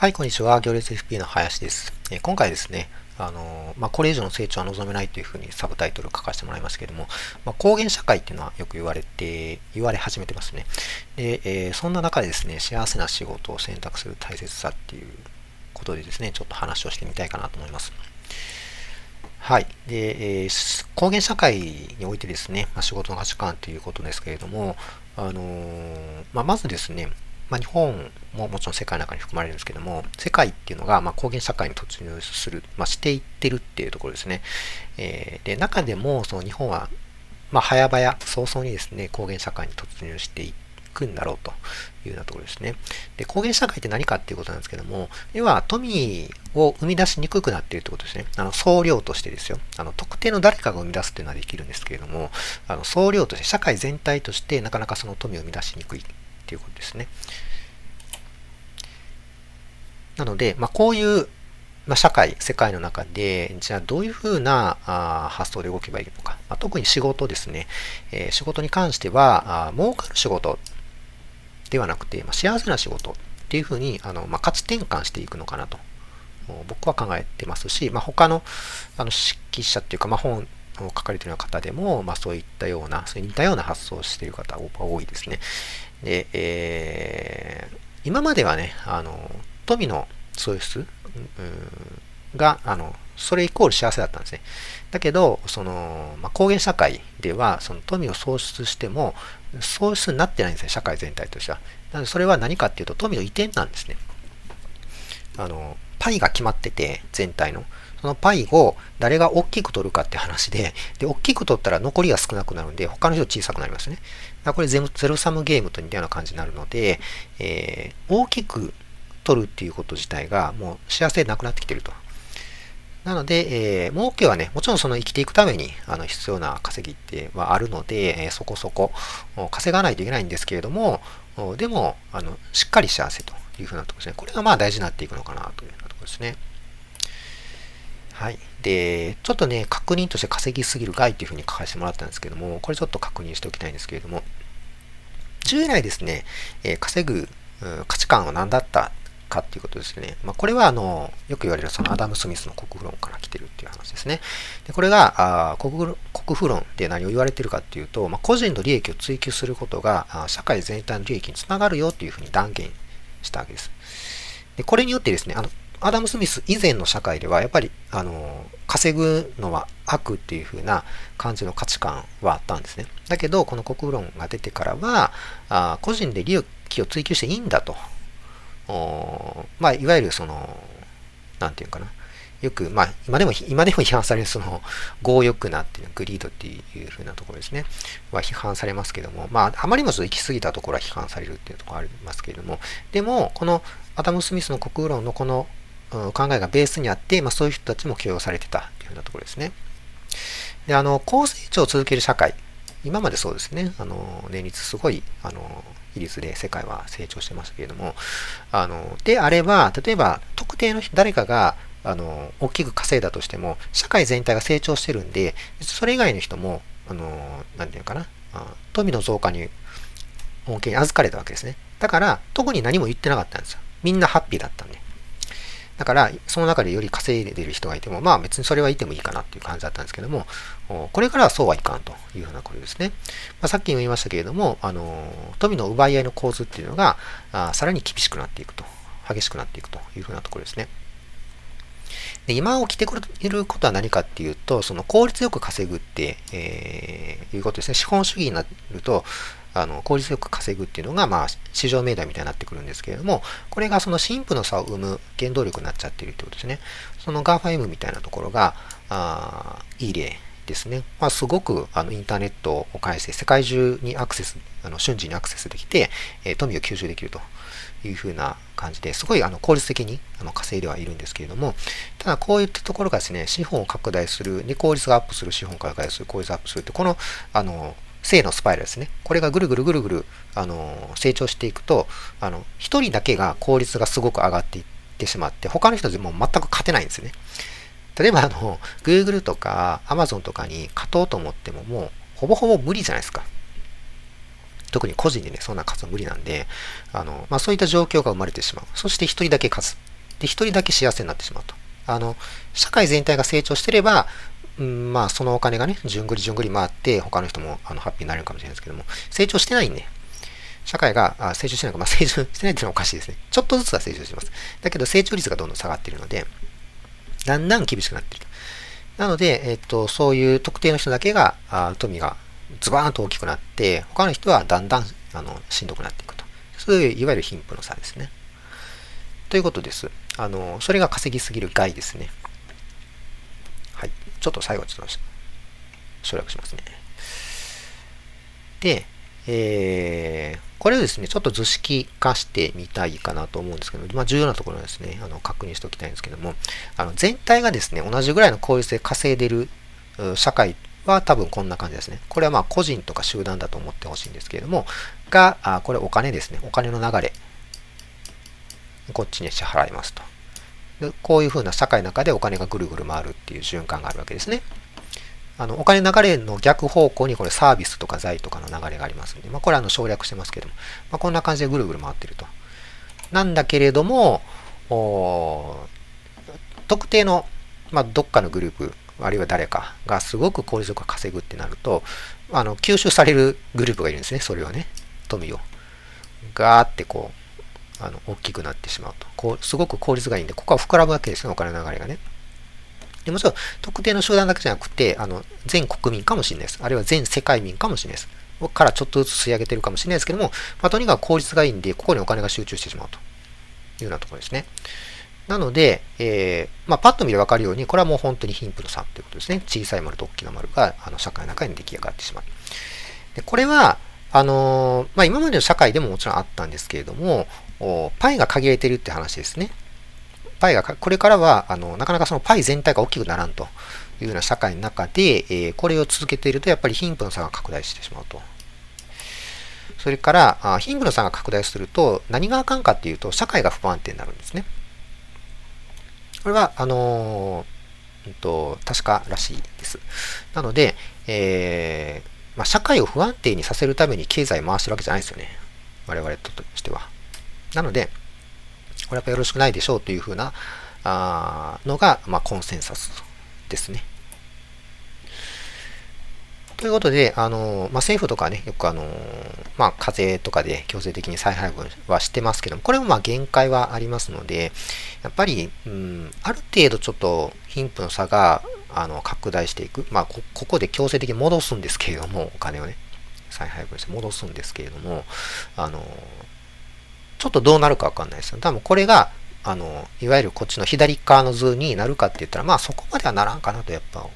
はい、こんにちは。行列 FP の林です。え、今回ですね、あのまあ、これ以上の成長は望めないというふうにサブタイトル書かせてもらいますけれども、まあ、高原社会っていうのはよく言われて、言われ始めてますね。で、えー、そんな中でですね、幸せな仕事を選択する大切さっていうことでですね、ちょっと話をしてみたいかなと思います。はい。で、えー、高原社会においてですね、まあ、仕事の価値観ということですけれども、あのー、ま、まずですね、まあ、日本ももちろん世界の中に含まれるんですけども、世界っていうのが、まあ、高原社会に突入する、まあ、していってるっていうところですね。えー、で、中でも、その日本は、まあ、早々、早々にですね、高原社会に突入していくんだろうというようなところですね。で、高原社会って何かっていうことなんですけども、要は富を生み出しにくくなっているってことですね。あの、総量としてですよ。あの、特定の誰かが生み出すっていうのはできるんですけれども、あの、総量として、社会全体としてなかなかその富を生み出しにくいっていうことですね。なので、まあ、こういう、まあ、社会、世界の中で、じゃあどういうふうなあ発想で動けばいいのか。まあ、特に仕事ですね。えー、仕事に関しては、あ儲かる仕事ではなくて、まあ、幸せな仕事っていうふうに、あのまあ、価値転換していくのかなと。僕は考えてますし、まあ、他のあの識者っていうか、まあ、本を書かれてるような方でも、まあ、そういったような、そう似たような発想をしている方が多いですね。で、えー、今まではね、あの、富の創出が、あの、それイコール幸せだったんですね。だけど、その、まあ、高原社会では、その富を創出しても、創出になってないんですね、社会全体としては。なので、それは何かっていうと、富の移転なんですね。あの、パイが決まってて、全体の。そのパイを誰が大きく取るかって話で、で、大きく取ったら残りが少なくなるんで、他の人小さくなりますね。だこれ全部ゼロサムゲームと似たような感じになるので、えー、大きく取るっていうこと自体がもう幸せなくなってきてると。なので、えー、儲けはね、もちろんその生きていくためにあの必要な稼ぎってはあるので、えー、そこそこ稼がないといけないんですけれども、でも、あのしっかり幸せというふうなところですね。これがまあ大事になっていくのかなというようなところですね。はい。で、ちょっとね、確認として稼ぎすぎる害というふうに書かせてもらったんですけども、これちょっと確認しておきたいんですけれども、従来ですね、えー、稼ぐ価値観は何だったかっていうことですね。まあ、これはあのよく言われるそのアダム・スミスの国富論から来てるっていう話ですね。でこれがあ国国富論で何を言われてるかっていうと、まあ、個人の利益を追求することがあ社会全体の利益につながるよっていうふうに断言したわけです。でこれによってですね、あのアダム・スミス以前の社会ではやっぱりあの稼ぐのは悪っていう風な感じの価値観はあったんですね。だけどこの国論が出てからはあ個人で利益を追求していいんだとまあ、いわゆるその、なんていうかな。よく、まあ、今でも、今でも批判される、その、強欲なっていう、グリードっていうふうなところですね。は批判されますけども、まあ、あまりにも行き過ぎたところは批判されるっていうところありますけれども、でも、このアダム・スミスの国論のこの、考えがベースにあって、まあ、そういう人たちも許容されてたっていうふうなところですね。で、あの、高成長を続ける社会。今までそうですね。あの、年率すごい、あの、比率で世界は成長してましたけれども、あの、であれば、例えば特定の誰かが、あの、大きく稼いだとしても、社会全体が成長してるんで、それ以外の人も、あの、なんていうかな、富の増加に恩恵に預かれたわけですね。だから、特に何も言ってなかったんですよ。みんなハッピーだったんで。だから、その中でより稼いでる人がいても、まあ別にそれはいてもいいかなっていう感じだったんですけども、これからはそうはいかんというふうなことですね。まあ、さっきも言いましたけれども、あの富の奪い合いの構図っていうのがあさらに厳しくなっていくと、激しくなっていくというふうなところですね。で今起きてくることは何かっていうと、その効率よく稼ぐって、えー、いうことですね。資本主義になると、あの効率よく稼ぐっていうのが、まあ、市場命題みたいになってくるんですけれども、これがその貧富の差を生む原動力になっちゃってるということですね。その GAFAM みたいなところが、あいい例ですね。まあ、すごくあのインターネットを介して世界中にアクセス、あの瞬時にアクセスできて、えー、富を吸収できるというふうな感じですごいあの効率的にあの稼いではいるんですけれども、ただこういったところがですね、資本を拡大する、で効率がアップする、資本拡大する、効率アップするって、この、あの、正のスパイラルですね。これがぐるぐるぐるぐる、あの、成長していくと、あの、一人だけが効率がすごく上がっていってしまって、他の人でも全く勝てないんですね。例えば、あの、Google とか Amazon とかに勝とうと思っても、もう、ほぼほぼ無理じゃないですか。特に個人でね、そんな勝つの無理なんで、あの、まあ、そういった状況が生まれてしまう。そして一人だけ勝つ。で、一人だけ幸せになってしまうと。あの、社会全体が成長してれば、うん、まあ、そのお金がね、じゅんぐりじゅんぐり回って、他の人もあのハッピーになれるかもしれないですけども、成長してないんで、社会があ成長してないか、まあ、成長してないっていうのはおかしいですね。ちょっとずつは成長してます。だけど、成長率がどんどん下がっているので、だんだん厳しくなっている。なので、えっと、そういう特定の人だけが、あ富がズバーンと大きくなって、他の人はだんだんあのしんどくなっていくと。そういう、いわゆる貧富の差ですね。ということです。あの、それが稼ぎすぎる害ですね。はい。ちょっと最後ちょっと省略しますね。で、えー、これをですね、ちょっと図式化してみたいかなと思うんですけど、まあ、重要なところはですね、あの確認しておきたいんですけども、あの全体がですね、同じぐらいの効率で稼いでる社会は多分こんな感じですね。これはまあ個人とか集団だと思ってほしいんですけれども、が、あこれお金ですね。お金の流れ。こっちに支払いますと。こういうふうな社会の中でお金がぐるぐる回るっていう循環があるわけですね。あのお金流れの逆方向にこれサービスとか財とかの流れがありますので、まあ、これはあの省略してますけども、まあ、こんな感じでぐるぐる回ってると。なんだけれども、特定の、まあ、どっかのグループ、あるいは誰かがすごく効率よく稼ぐってなると、あの吸収されるグループがいるんですね、それをね、富を。ガーってこう、あの大きくなってしまうと。こうすごく効率がいいんで、ここは膨らむわけですね、お金の流れがね。でもちろん、特定の集団だけじゃなくて、あの、全国民かもしれないです。あるいは全世界民かもしれないです。からちょっとずつ吸い上げてるかもしれないですけども、まあ、とにかく効率がいいんで、ここにお金が集中してしまうというようなところですね。なので、えー、まあ、パッと見てわかるように、これはもう本当に貧富の差ということですね。小さい丸と大きな丸があの社会の中に出来上がってしまう。でこれは、あのー、まあ、今までの社会でももちろんあったんですけれども、パイが限られてるって話ですね。パイが、これからは、あの、なかなかそのパイ全体が大きくならんというような社会の中で、えー、これを続けていると、やっぱり貧富の差が拡大してしまうと。それから、あ貧富の差が拡大すると、何があかんかっていうと、社会が不安定になるんですね。これは、あのー、うんと、確からしいです。なので、えー、まあ、社会を不安定にさせるために経済を回してるわけじゃないですよね。我々としては。なので、これやっぱよろしくないでしょうというふうなあのが、まあ、コンセンサスですね。ということで、あのまあ、政府とかね、よくあのまあ、課税とかで強制的に再配分はしてますけども、これもまあ限界はありますので、やっぱり、うん、ある程度ちょっと貧富の差があの拡大していく、まあこ、ここで強制的に戻すんですけれども、お金をね、再配分して戻すんですけれども、あのちょっとどうなるかわかんないですよ。多分これが、あの、いわゆるこっちの左側の図になるかって言ったら、まあそこまではならんかなと、やっぱ、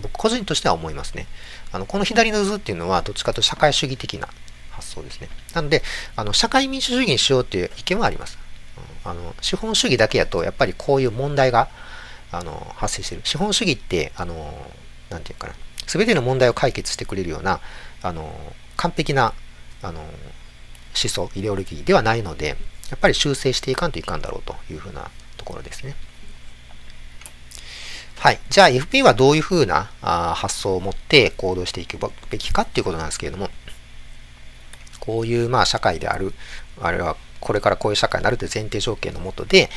僕個人としては思いますね。あの、この左の図っていうのは、どっちかというと社会主義的な発想ですね。なので、あの、社会民主主義にしようっていう意見はあります。あの、資本主義だけやと、やっぱりこういう問題が、あの、発生してる。資本主義って、あの、なんていうかな、すべての問題を解決してくれるような、あの、完璧な、あの、思想、イデオロギーではないので、やっぱり修正していかんといかんだろうというふうなところですね。はい。じゃあ FP はどういうふうなあ発想を持って行動していくべきかっていうことなんですけれども、こういうまあ社会である、あるいはこれからこういう社会になるという前提条件のもとで、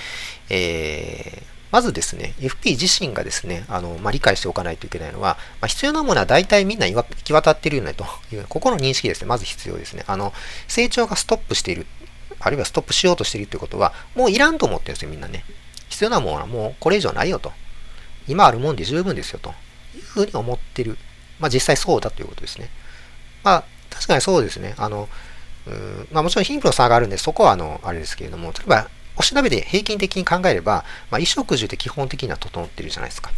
えー、まずですね、FP 自身がですね、あの、まあ、理解しておかないといけないのは、まあ、必要なものは大体みんな行き渡っているよねという、ここの認識ですね、まず必要ですね。あの、成長がストップしている、あるいはストップしようとしているということは、もういらんと思ってるんですよ、みんなね。必要なものはもうこれ以上ないよと。今あるもんで十分ですよというふうに思ってる。まあ実際そうだということですね。まあ確かにそうですね。あの、うんまあもちろん貧富の差があるんで、そこはあの、あれですけれども、例えばお調べで平均的に考えれば、まあ、衣食住って基本的には整ってるじゃないですか。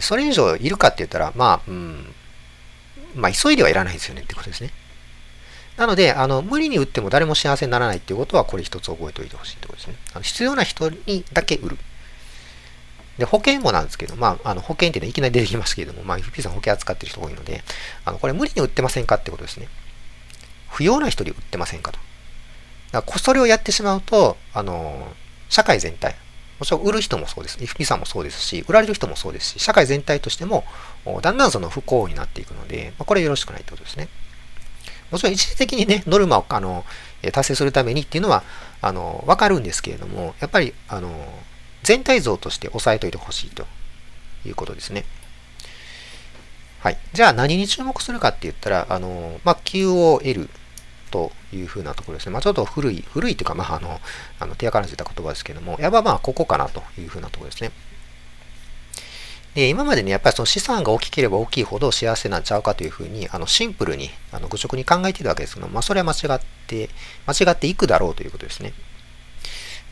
それ以上いるかって言ったら、まあ、うん、まあ、急いではいらないですよねってことですね。なので、あの、無理に売っても誰も幸せにならないっていうことは、これ一つ覚えておいてほしいってことですね。あの必要な人にだけ売る。で、保険もなんですけど、まあ、あの保険っていうのはいきなり出てきますけれども、まあ、FP さん保険扱ってる人多いので、あの、これ無理に売ってませんかってことですね。不要な人に売ってませんかと。だからそれをやってしまうと、あの、社会全体、もちろん売る人もそうです。FP さんもそうですし、売られる人もそうですし、社会全体としても、だんだんその不幸になっていくので、まあ、これよろしくないってことですね。もちろん一時的にね、ノルマをあの達成するためにっていうのは、あの、わかるんですけれども、やっぱり、あの、全体像として押さえておいてほしいということですね。はい。じゃあ何に注目するかって言ったら、あの、まあ、QOL というふうなところですね。まあ、ちょっと古い、古いというか、まあ、あの、あの手垢のついた言葉ですけども、やっぱまあ、ここかなというふうなところですね。で、今までね、やっぱりその資産が大きければ大きいほど幸せなんちゃうかというふうに、あの、シンプルに、あの、愚直に考えているわけですけど、まあ、それは間違って、間違っていくだろうということですね。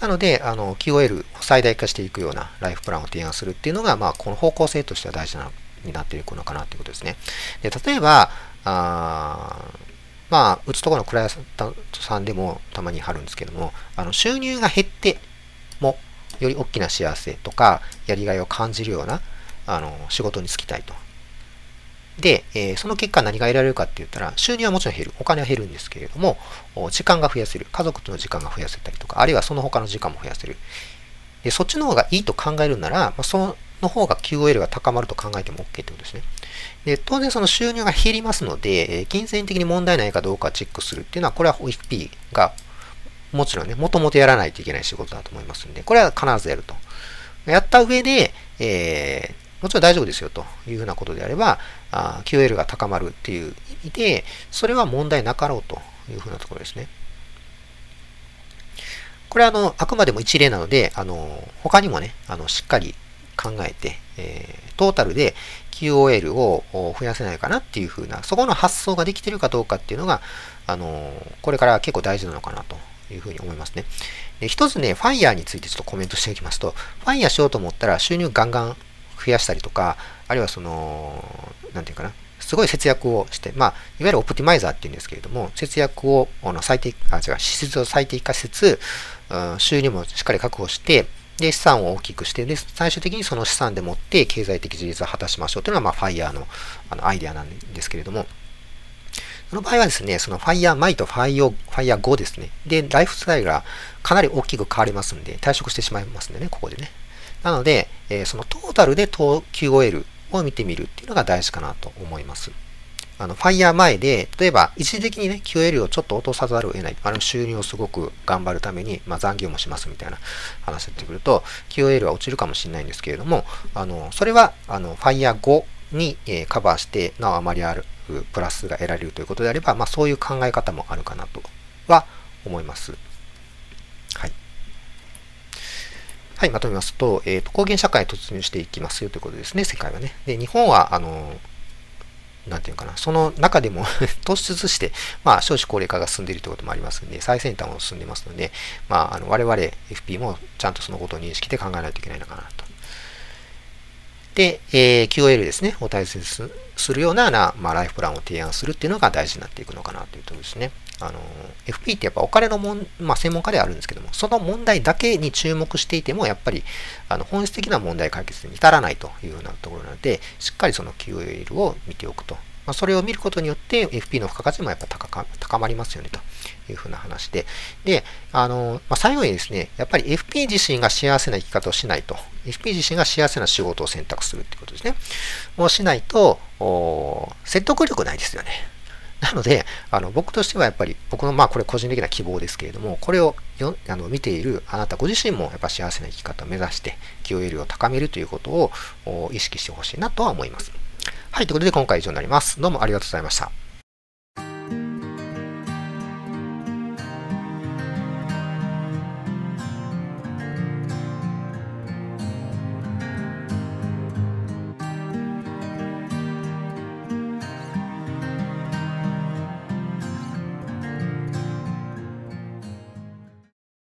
なので、あの、QOL を最大化していくようなライフプランを提案するっていうのが、まあ、この方向性としては大事な、になっていくのかなということですね。で、例えば、あまあ、打つところのクライアントさんでもたまに貼るんですけども、あの収入が減っても、より大きな幸せとか、やりがいを感じるようなあの仕事に就きたいと。で、えー、その結果何が得られるかって言ったら、収入はもちろん減る。お金は減るんですけれども、時間が増やせる。家族との時間が増やせたりとか、あるいはその他の時間も増やせる。でそっちの方がいいと考えるなら、まあ、その方が QOL が高まると考えても OK ってことですね。で当然その収入が減りますので、金銭的に問題ないかどうかチェックするっていうのは、これは OFP がもちろんね、もともとやらないといけない仕事だと思いますんで、これは必ずやると。やった上で、えー、もちろん大丈夫ですよというふうなことであれば、QL が高まるっていう意味で、それは問題なかろうというふうなところですね。これはあの、あくまでも一例なので、あの、他にもね、あの、しっかり考えて、えー、トータルで QOL を増やせないかなっていうふうな、そこの発想ができてるかどうかっていうのが、あの、これから結構大事なのかなというふうに思いますね。で一つね、FIRE についてちょっとコメントしておきますと、FIRE しようと思ったら収入ガンガン増やしたりとか、あるいはその、なんていうかな、すごい節約をして、まあ、いわゆるオプティマイザーっていうんですけれども、節約をあの最低、あ、違う、支出を最適化しつつ、収入もしっかり確保して、で、資産を大きくして、で、最終的にその資産でもって経済的自立を果たしましょうというのが、まあ、FIRE のあのアイデアなんですけれども、その場合はですね、その Fire 前と Fire, Fire 後ですね。で、ライフスタイルがかなり大きく変わりますんで、退職してしまいますんでね、ここでね。なので、えー、そのトータルで QOL を見てみるっていうのが大事かなと思います。あの、ファイヤー前で、例えば一時的にね、QL をちょっと落とさざるを得ない。あの、収入をすごく頑張るために、まあ、残業もしますみたいな話になってくると、QL は落ちるかもしれないんですけれども、あの、それは、あの、ファイヤー後に、えー、カバーして、なおあまりある、プラスが得られるということであれば、まあ、そういう考え方もあるかなとは思います。はい。はい、まとめますと、えっ、ー、と、高原社会に突入していきますよということですね、世界はね。で、日本は、あの、なんていうかな、その中でも 突出して、まあ、少子高齢化が進んでいるということもありますので、最先端を進んでますので、まあ、あの我々 FP もちゃんとそのことを認識して考えないといけないのかなと。で、えー、QOL ですね、を大切にするような、まあ、ライフプランを提案するっていうのが大事になっていくのかなというところですね。あの、FP ってやっぱお金のもん、まあ、専門家ではあるんですけども、その問題だけに注目していても、やっぱり、あの、本質的な問題解決に至らないというようなところなので、しっかりその QOL を見ておくと。まあ、それを見ることによって FP の付加価値もやっぱ高か高まりますよねというふうな話で。で、あの、まあ、最後にですね、やっぱり FP 自身が幸せな生き方をしないと。FP 自身が幸せな仕事を選択するってことですね。もうしないと、説得力ないですよね。なので、あの僕としてはやっぱり、僕のまあこれ個人的な希望ですけれども、これをよあの見ているあなたご自身もやっぱ幸せな生き方を目指して、QL を高めるということを意識してほしいなとは思います。はい、ということで今回以上になります。どうもありがとうございました。